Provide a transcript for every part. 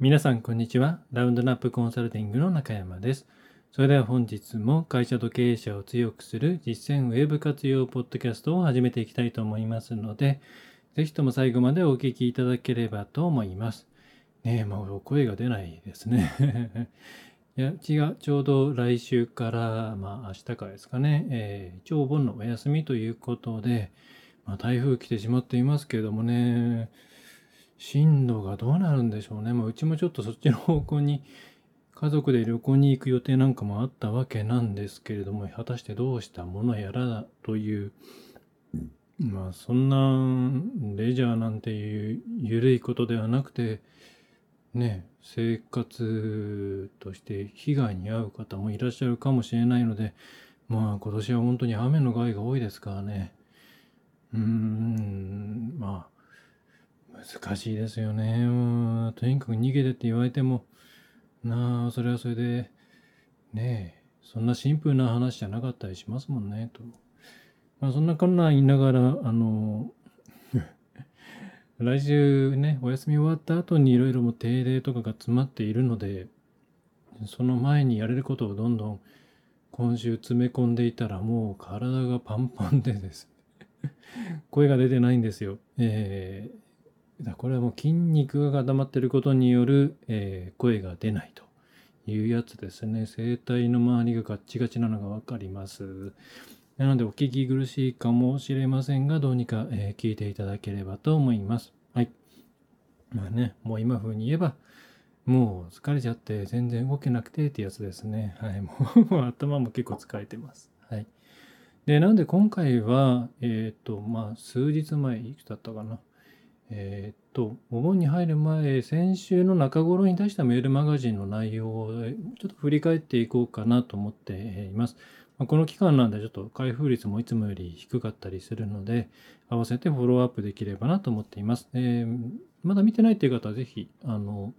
皆さん、こんにちは。ラウンドナップコンサルティングの中山です。それでは本日も会社と経営者を強くする実践ウェブ活用ポッドキャストを始めていきたいと思いますので、ぜひとも最後までお聞きいただければと思います。ねえ、もう声が出ないですね。いや、違う。ちょうど来週から、まあ明日からですかね、えー、一応お盆のお休みということで、まあ、台風来てしまっていますけれどもね、進路がどうなるんでしょうね。まあ、うちもちょっとそっちの方向に家族で旅行に行く予定なんかもあったわけなんですけれども、果たしてどうしたものやらという、まあそんなレジャーなんていう緩いことではなくて、ね、生活として被害に遭う方もいらっしゃるかもしれないので、まあ今年は本当に雨の害が多いですからね。うーん、まあ難しいですよね。もうとにかく逃げてって言われても、なあ、それはそれで、ねえ、そんなシンプルな話じゃなかったりしますもんね、と。まあ、そんなこんな言いながら、あの、来週ね、お休み終わった後にいろいろも定例とかが詰まっているので、その前にやれることをどんどん今週詰め込んでいたらもう体がパンパンでですね 声が出てないんですよ。えーだこれはもう筋肉が固まっていることによる、えー声が出ないというやつですね。声帯の周りがガッチガチなのがわかります。なのでお聞き苦しいかもしれませんが、どうにか、えー聞いていただければと思います。はい。まあね、もう今風に言えば、もう疲れちゃって全然動けなくてってやつですね。はい。もう 頭も結構疲れてます。はい。で、なんで今回は、えっ、と、まあ、数日前、いくつだったかな。えーっと、お盆に入る前、先週の中頃に出したメールマガジンの内容をちょっと振り返っていこうかなと思っています。まあこの期間なんでちょっと開封率もいつもより低かったりするので、合わせてフォローアップできればなと思っています。えーまだ見てないっていう方はぜひ、あの、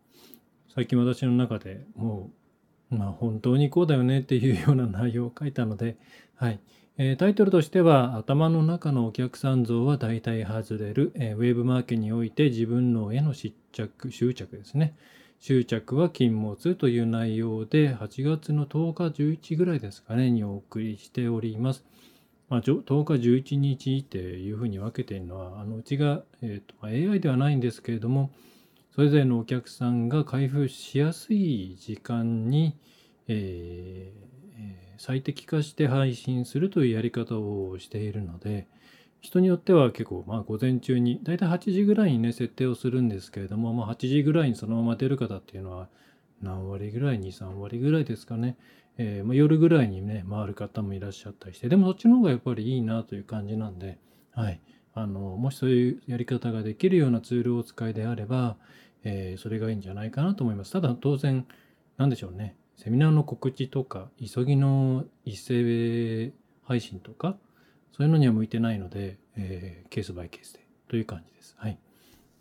最近私の中でもう、まあ本当にこうだよねっていうような内容を書いたので、はい。えータイトルとしては頭の中のお客さん像は大体外れる、えーウェブマーケにおいて自分のへの執着執着ですね。執着は禁物という内容で8月の10日11ぐらいですかねにお送りしております、まあ、10日11日っていうふうに分けているのはあのうちが、えーと AI ではないんですけれどもそれぞれのお客さんが開封しやすい時間に、えーえー最適化して配信するというやり方をしているので人によっては結構まあ午前中にだいたい8時ぐらいにね設定をするんですけれども、まあ、8時ぐらいにそのまま出る方っていうのは何割ぐらい？23割ぐらいですかね、えーまあ、夜ぐらいにね回る方もいらっしゃったりしてでもそっちの方がやっぱりいいなという感じなんではい。あのもしそういうやり方ができるようなツールをお使いであれば、えーそれがいいんじゃないかなと思います。ただ当然なんでしょうね。セミナーの告知とか急ぎの一斉配信とかそういうのには向いてないので、えーケースバイケースでという感じです。はい。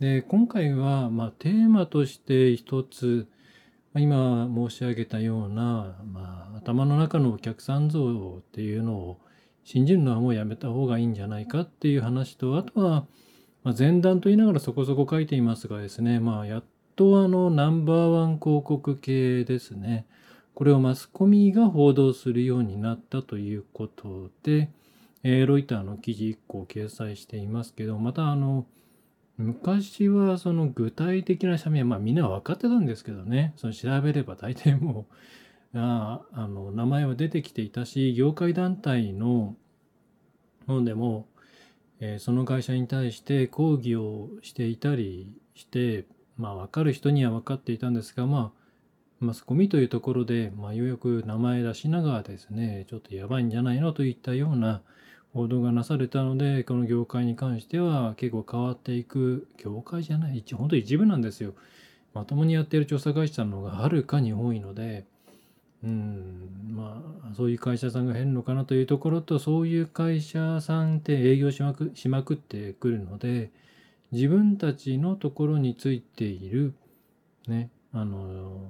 で、今回は、まあ、テーマとして一つ、今申し上げたような、まあ、頭の中のお客さん像っていうのを信じるのはもうやめた方がいいんじゃないかっていう話と、あとは、まあ、前段と言いながらそこそこ書いていますがですね、まあ、やっとあの、ナンバーワン広告系ですね。これをマスコミが報道するようになったということで、えーロイターの記事1個を掲載していますけど、またあの、昔はその具体的な社名、まあみんな分かってたんですけどね、その調べれば大体もう、ああの、名前は出てきていたし、業界団体の方でも、えーその会社に対して抗議をしていたりして、まあ分かる人には分かっていたんですが、まあ、マスコミというところで、まあ、ようやく名前出しながらですね、ちょっとやばいんじゃないのといったような報道がなされたので、この業界に関しては結構変わっていく、業界じゃない、一本当一部なんですよ。まともにやっている調査会社の方がはるかに多いので、うん、まあ、そういう会社さんが減るのかなというところと、そういう会社さんって営業しまくしまくってくるので、自分たちのところについている、ね、あの、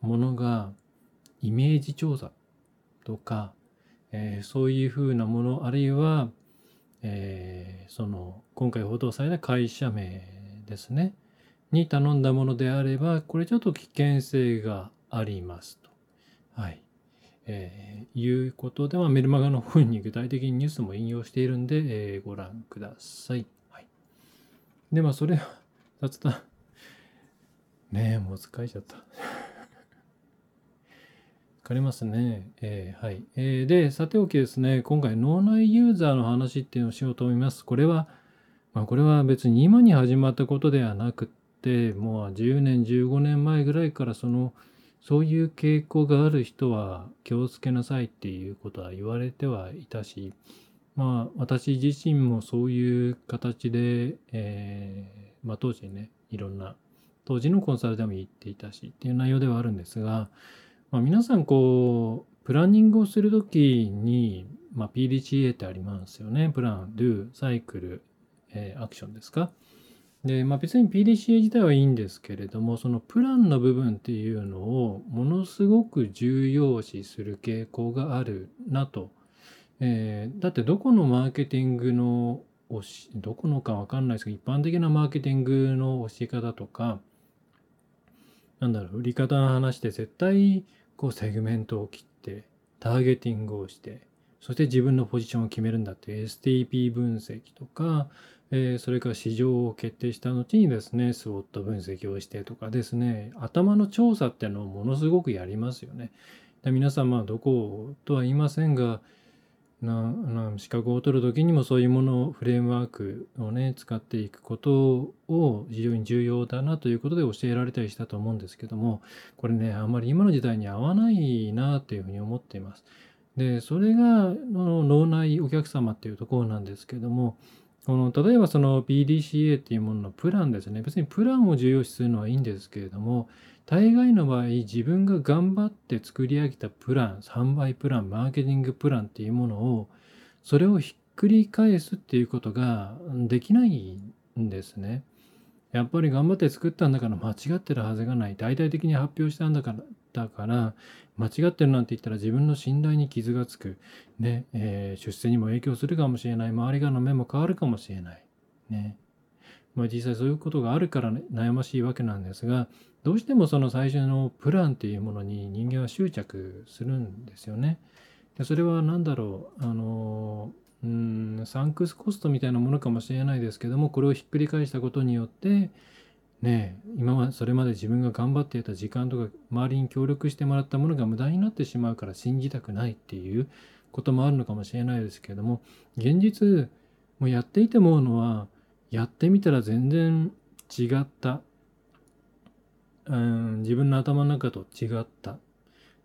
ものがイメージ調査とか、えーそういうふうなものあるいは、えーその今回報道された会社名ですね、に頼んだものであれば、これちょっと危険性がありますと。はい。えー、いうことで、まあ、メルマガの方に具体的にニュースも引用しているんで、えー、ご覧ください。はい。で、まあ、それは雑談。ねえ、もう疲れちゃった。疲れますね。えー、はい。えー、で、さておきですね、今回脳内ユーザーの話っていうのをしようと思います。これは、まあ、これは別に今に始まったことではなくって、もう10年、15年前ぐらいからその、そういう傾向がある人は気をつけなさいっていうことは言われてはいたし、まあ私自身もそういう形で、えー、まあ当時ね、いろんな、当時のコンサルでも言っていたしっていう内容ではあるんですが、まあ、皆さんこう、プランニングをするときに、まあ、PDCA ってありますよね。プラン、Do、サイクル、えー、アクションですか？で、まあ、別に PDCA 自体はいいんですけれども、そのプランの部分っていうのをものすごく重要視する傾向があるなと。えー、だってどこのマーケティングのおし、どこのかわかんないですけど、一般的なマーケティングの教え方とか、なんだろう、売り方の話で絶対こうセグメントを切って、ターゲティングをして、そして自分のポジションを決めるんだって STP 分析とか、えー、それから市場を決定した後にですね、スウォット分析をしてとかですね、頭の調査っていうのをものすごくやりますよね。で皆さん、まあ、どことは言いませんが、なな資格を取る時にもそういうものをフレームワークをね使っていくことを非常に重要だなということで教えられたりしたと思うんですけどもこれねあんまり今の時代に合わないなというふうに思っています。でそれが脳内お客様っていうところなんですけどもこの例えばその PDCA っていうもののプランですね。別にプランを重要視するのはいいんですけれども、大概の場合、自分が頑張って作り上げたプラン、販売プラン、マーケティングプランっていうものを、それをひっくり返すっていうことができないんですね。やっぱり頑張って作ったんだから間違ってるはずがない。大々的に発表したんだから、だから間違ってるなんて言ったら自分の信頼に傷がつく。ね、えー、出世にも影響するかもしれない。周り側の目も変わるかもしれない。ね。まあ実際そういうことがあるから、悩ましいわけなんですが、どうしてもその最初のプランっていうものに人間は執着するんですよね。でそれは何だろう？あのうんサンクスコストみたいなものかもしれないですけどもこれをひっくり返したことによってね今はそれまで自分が頑張っていた時間とか周りに協力してもらったものが無駄になってしまうから信じたくないっていうこともあるのかもしれないですけども現実もうやっていて思うのはやってみたら全然違ったうん自分の頭の中と違った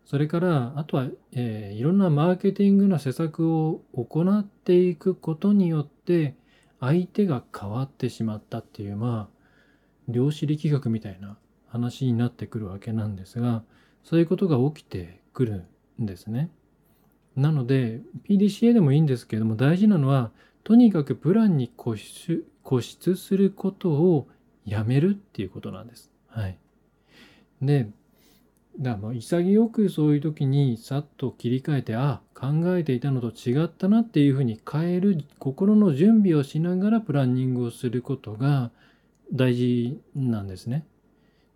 それから、あとは、えー、いろんなマーケティングの施策を行っていくことによって、相手が変わってしまったっていう、まあ、量子力学みたいな話になってくるわけなんですが、そういうことが起きてくるんですね。なので、PDCA でもいいんですけれども、大事なのは、とにかくプランに固執固執することをやめるっていうことなんです。はい。で、だから潔くそういう時にさっと切り替えてあ考えていたのと違ったなっていうふうに変える心の準備をしながらプランニングをすることが大事なんですね。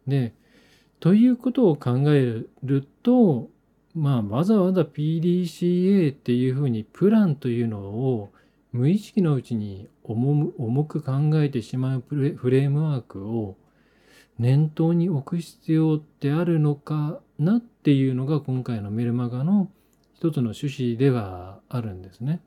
でということを考えるとまあわざわざ PDCA っていうふうにプランというのを無意識のうちに重く考えてしまうフレームワークを念頭に置く必要ってあるのかなっていうのが今回のメルマガの一つの趣旨ではあるんですね。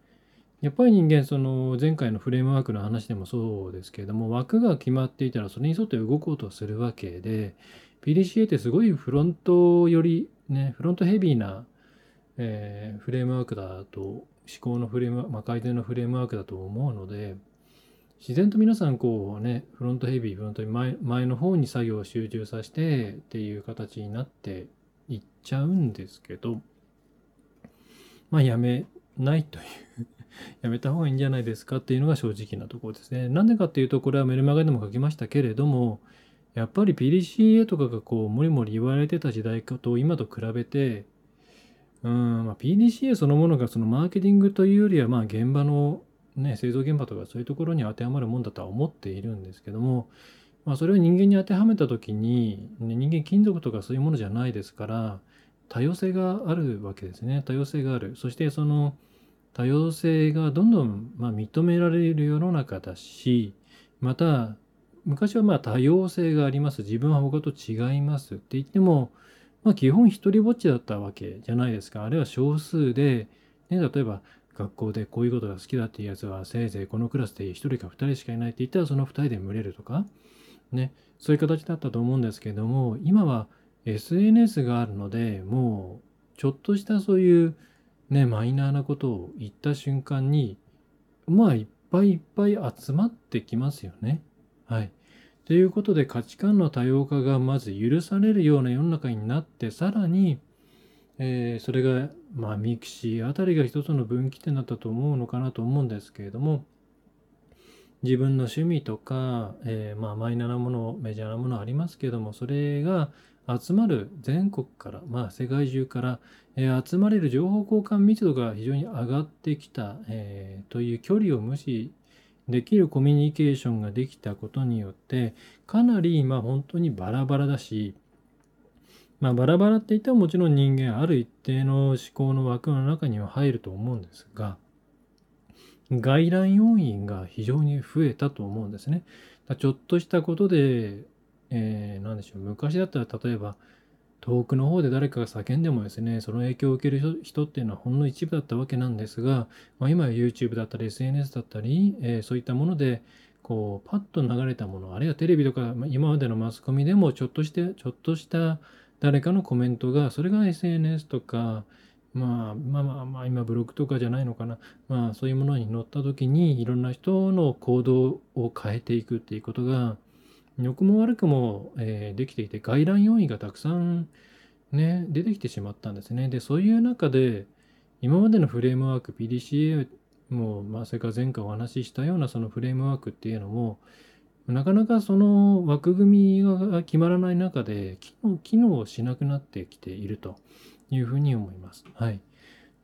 やっぱり人間その前回のフレームワークの話でもそうですけれども枠が決まっていたらそれに沿って動こうとするわけで PDCA ってすごいフロントよりねフロントヘビーな、えー、フレームワークだと考のフレーム、まあ、改善のフレームワークだと思うので自然と皆さんこうねフロントヘビーフロントに前前の方に作業を集中させてっていう形になっていっちゃうんですけどまあやめないという やめた方がいいんじゃないですかっていうのが正直なところですね。なんでかっていうとこれはメルマガでも書きましたけれどもやっぱり PDCA とかがこうもりもり言われてた時代と今と比べてまあ、PDCA そのものがそのマーケティングというよりはまあ現場のね、製造現場とかそういうところに当てはまるもんだとは思っているんですけどもまあ、それを人間に当てはめた時に、ね、人間金属とかそういうものじゃないですから多様性があるわけですね。多様性がある。そしてその多様性がどんどんま認められる世の中だしまた昔はまあ多様性があります。自分は他と違いますって言っても、まあ、基本一人ぼっちだったわけじゃないですかあるいは少数で、ね、例えば学校でこういうことが好きだっていうやつはせいぜいこのクラスで1人か2人しかいないって言ったらその2人で群れるとかねそういう形だったと思うんですけども今は SNS があるのでもうちょっとしたそういうねマイナーなことを言った瞬間にまあいっぱいいっぱい集まってきますよね。はい。ということで価値観の多様化がまず許されるような世の中になってさらに、えー、それがまあミクシーあたりが一つの分岐点だったと思うのかなと思うんですけれども自分の趣味とか、えー、まあマイナーなものメジャーなものありますけどもそれが集まる全国から、まあ、世界中から、えー、集まれる情報交換密度が非常に上がってきた、えー、という距離を無視できるコミュニケーションができたことによってかなりまあ本当にバラバラだし、まあ、バラバラって言ってももちろん人間ある一定の思考の枠の中には入ると思うんですが外来要因が非常に増えたと思うんですね。ちょっとしたことでえー、でしょう、昔だったら例えば、遠くの方で誰かが叫んでもですね、その影響を受ける人っていうのはほんの一部だったわけなんですが、まあ、今は YouTube だったり SNS だったり、えー、そういったもので、こう、パッと流れたもの、あるいはテレビとか、まあ、今までのマスコミでもちょっとして、ちょっとした誰かのコメントが、それが SNS とか、まあ、まあまあまあ今ブログとかじゃないのかな。まあそういうものに載った時にいろんな人の行動を変えていくっていうことが良くも悪くも、えー、できていて、外来要因がたくさんね、出てきてしまったんですね。で、そういう中で、今までのフレームワーク、PDCA も、まあ、それから前回お話ししたようなそのフレームワークっていうのも、なかなかその枠組みが決まらない中で機能、機能しなくなってきているというふうに思います。はい。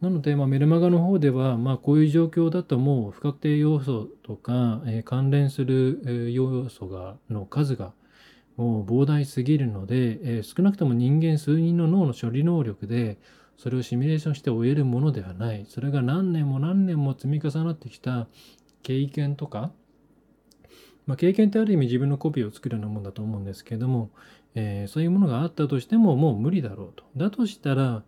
なので、まあ、メルマガの方では、まあ、こういう状況だともう不確定要素とか、えー、関連する、えー、要素がの数がもう膨大すぎるので、えー、少なくとも人間数人の脳の処理能力でそれをシミュレーションして終えるものではない。それが何年も何年も積み重なってきた経験とか、まあ、経験ってある意味自分のコピーを作るようなもんだと思うんですけども、えー、そういうものがあったとしてももう無理だろうと。だとしたら、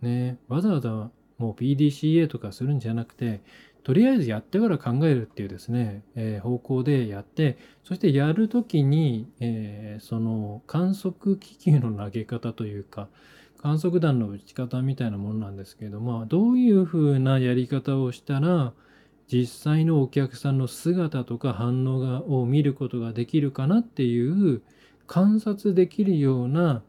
ね、わざわざもう PDCA とかするんじゃなくて、とりあえずやってから考えるっていうですね、えー、方向でやって、そしてやるときに、えー、その観測気球の投げ方というか、観測弾の打ち方みたいなものなんですけれども、どういうふうなやり方をしたら、実際のお客さんの姿とか反応がを見ることができるかなっていう観察できるような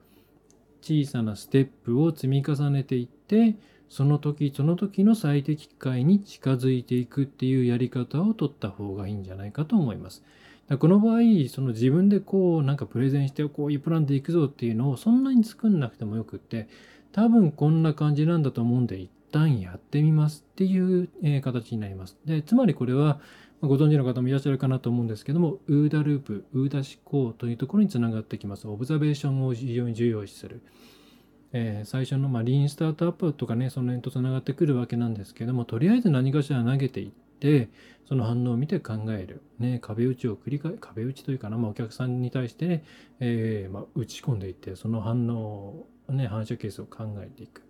小さなステップを積み重ねていってその時その時の最適解に近づいていくっていうやり方を取った方がいいんじゃないかと思います。この場合、その自分でこうなんかプレゼンしてこういうプランでいくぞっていうのをそんなに作んなくてもよくって、多分こんな感じなんだと思うんで一旦やってみますっていう、形になります。で、つまりこれはご存知の方もいらっしゃるかなと思うんですけども、ウーダループ、ウーダ思考というところにつながってきます。オブザベーションを非常に重要視する。えー、最初の、まあ、リーンスタートアップとかね、その辺とつながってくるわけなんですけども、とりあえず何かしら投げていって、その反応を見て考える。ね、壁打ちを繰り返、壁打ちというかな、まあ、お客さんに対してね、えー、まあ、打ち込んでいって、その反応を、ね、反射ケースを考えていく。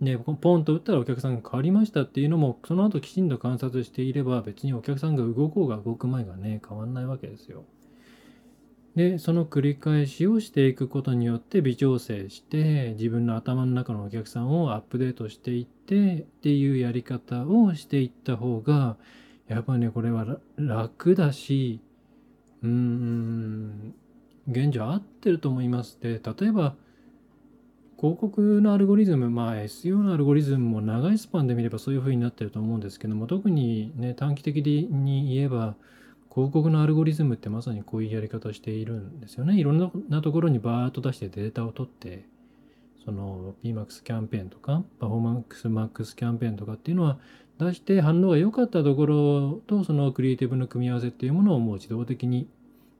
で、ポンと打ったらお客さんが変わりましたっていうのも、その後きちんと観察していれば、別にお客さんが動こうが動く前がね、変わんないわけですよ。でその繰り返しをしていくことによって微調整して自分の頭の中のお客さんをアップデートしていってっていうやり方をしていった方がやっぱりねこれは楽だしうーん現状合ってると思います。で例えば広告のアルゴリズム、まあ SEO のアルゴリズムも長いスパンで見ればそういうふうになってると思うんですけども、特にね、短期的に言えば、広告のアルゴリズムってまさにこういうやり方しているんですよね。いろんなところにバーッと出してデータを取って、その PMAX キャンペーンとか、パフォーマンス MAX キャンペーンとかっていうのは出して反応が良かったところとそのクリエイティブの組み合わせっていうものをもう自動的に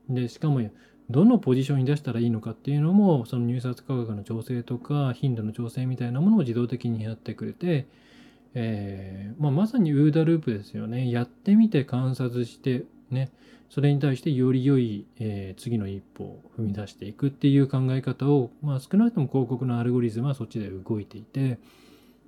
で、しかも、どのポジションに出したらいいのかっていうのも、その入札価格の調整とか、頻度の調整みたいなものを自動的にやってくれて、えーまあ、まさにウーダループですよね。やってみて観察して、ね、それに対してより良い、えー、次の一歩を踏み出していくっていう考え方を、まあ、少なくとも広告のアルゴリズムはそっちで動いていて、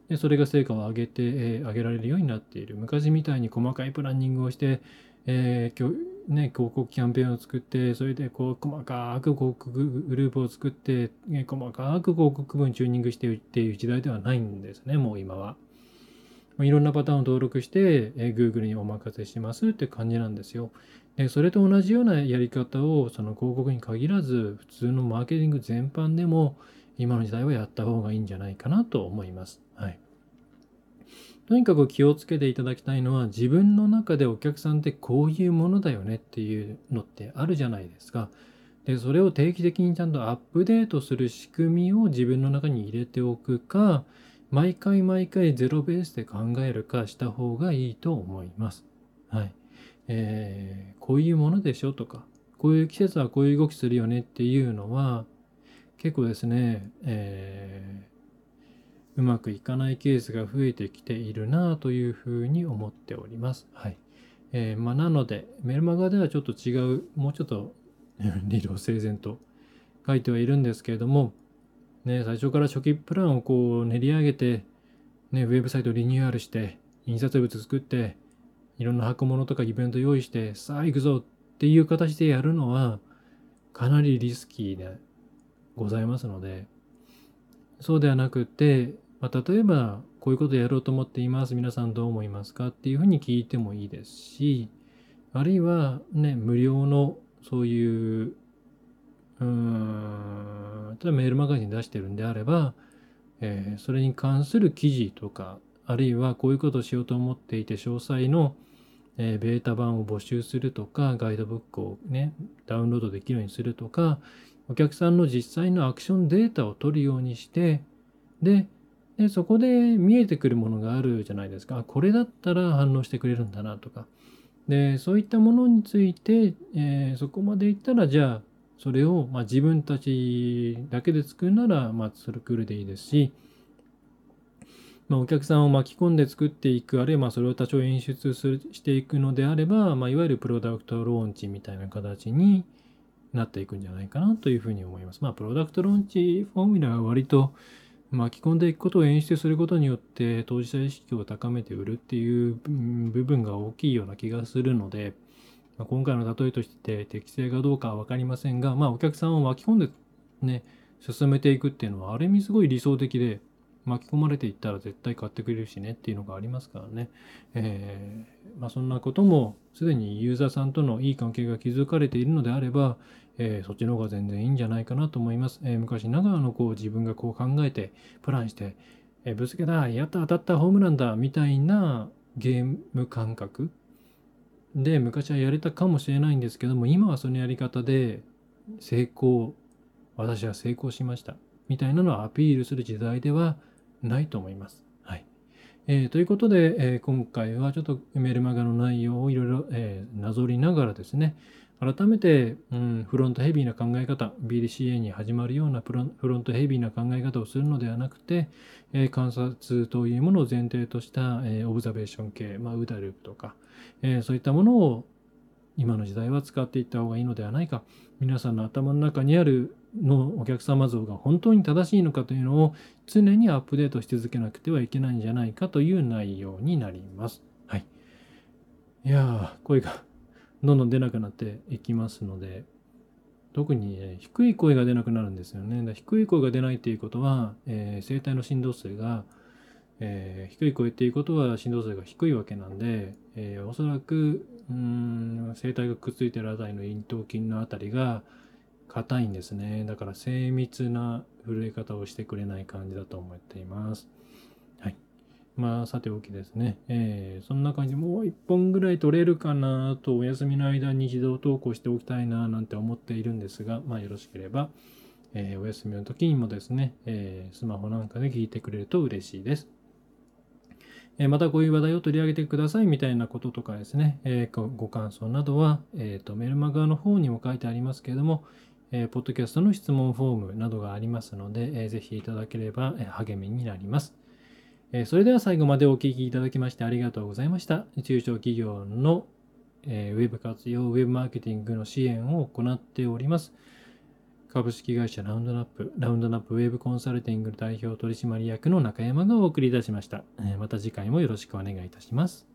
でそれが成果を上げて、えー、上げられるようになっている。昔みたいに細かいプランニングをして、えーね、広告キャンペーンを作って、それでこう細かく広告グループを作って、細かく広告文チューニングしてっていう時代ではないんですね、もう今は。いろんなパターンを登録して、えー、Google にお任せしますって感じなんですよ。でそれと同じようなやり方をその広告に限らず普通のマーケティング全般でも今の時代はやった方がいいんじゃないかなと思います。はい。とにかく気をつけていただきたいのは自分の中でお客さんってこういうものだよねっていうのってあるじゃないですか。でそれを定期的にちゃんとアップデートする仕組みを自分の中に入れておくか毎回毎回ゼロベースで考えるかした方がいいと思います。はい。えー、こういうものでしょとか、こういう季節はこういう動きするよねっていうのは、結構ですね、えー、うまくいかないケースが増えてきているなというふうに思っております。はい。えー、まあ、なので、メルマガではちょっと違う、もうちょっと 理路整然と書いてはいるんですけれども、ね、最初から初期プランをこう練り上げて、ね、ウェブサイトリニューアルして、印刷物作って、いろんな箱物とかイベント用意して、さあ行くぞっていう形でやるのは、かなりリスキーでございますので、そうではなくて、まあ、例えば、こういうことやろうと思っています。皆さんどう思いますかっていうふうに聞いてもいいですし、あるいはね、無料のそういううん、例えばメールマガジン出してるんであれば、えー、それに関する記事とか、あるいはこういうことをしようと思っていて、詳細の、えー、ベータ版を募集するとか、ガイドブックをね、ダウンロードできるようにするとか、お客さんの実際のアクションデータを取るようにして、で、でそこで見えてくるものがあるじゃないですか。これだったら反応してくれるんだなとか。で、そういったものについて、えー、そこまでいったら、じゃあ、それを、ま、自分たちだけで作るなら、まあ、それクールでいいですし、まあ、お客さんを巻き込んで作っていく、あるいはまそれを多少演出するしていくのであれば、まあ、いわゆるプロダクトローンチみたいな形になっていくんじゃないかなというふうに思います。まあ、プロダクトローンチフォーミュラーは割と巻き込んでいくことを演出することによって当事者意識を高めて売るっていう部分が大きいような気がするので、まあ、今回の例えとして適正かどうかは分かりませんが、まあ、お客さんを巻き込んでね、進めていくっていうのは、ある意味すごい理想的で、巻き込まれていったら絶対買ってくれるしねっていうのがありますからね。えー、まあ、そんなこともすでにユーザーさんとのいい関係が築かれているのであれば、えー、そっちの方が全然いいんじゃないかなと思います。えー、昔ながらのこう自分がこう考えてプランして、えぶつけた、やった、当たった、ホームランだみたいなゲーム感覚で昔はやれたかもしれないんですけども今はそのやり方で成功私は成功しましたみたいなのをアピールする時代ではないと思います。はいえー、ということで、えー、今回はちょっとメルマガの内容をいろいろ、え、なぞりながらですね改めて、うん、フロントヘビーな考え方 BDCA に始まるようなフロントヘビーな考え方をするのではなくて、え観察というものを前提とした、えオブザベーション系、まあ、ウダループとかえそういったものを今の時代は使っていった方がいいのではないか皆さんの頭の中にあるのお客様像が本当に正しいのかというのを常にアップデートし続けなくてはいけないんじゃないかという内容になります。はい。いやー、声がどんどん出なくなっていきますので、特に、ね、低い声が出なくなるんですよね。低い声が出ないということは、えー、声帯の振動数がえー、低い声っていうことは振動数が低いわけなんで、えー、おそらくうん声帯がくっついてるあたりの咽頭筋のあたりが硬いんですねだから精密な震え方をしてくれない感じだと思っていますまあさておきですね、えー、そんな感じもう1本ぐらい取れるかなとお休みの間に自動投稿しておきたいななんて思っているんですがまあよろしければえー、お休みの時にもですね、えー、スマホなんかで聞いてくれると嬉しいです。えーまたこういう話題を取り上げてくださいみたいなこととかですね、えーごご感想などは、えーとメルマガの方にも書いてありますけれども、えーポッドキャストの質問フォームなどがありますので、えーぜひいただければえ励みになります。えそれでは最後までお聴きいただきましてありがとうございました。中小企業の、えウェブ活用、ウェブマーケティングの支援を行っております。株式会社ラウンドナップ、ラウンドナップウェブコンサルティング代表取締役の中山がお送りいたしました。えまた次回もよろしくお願いいたします。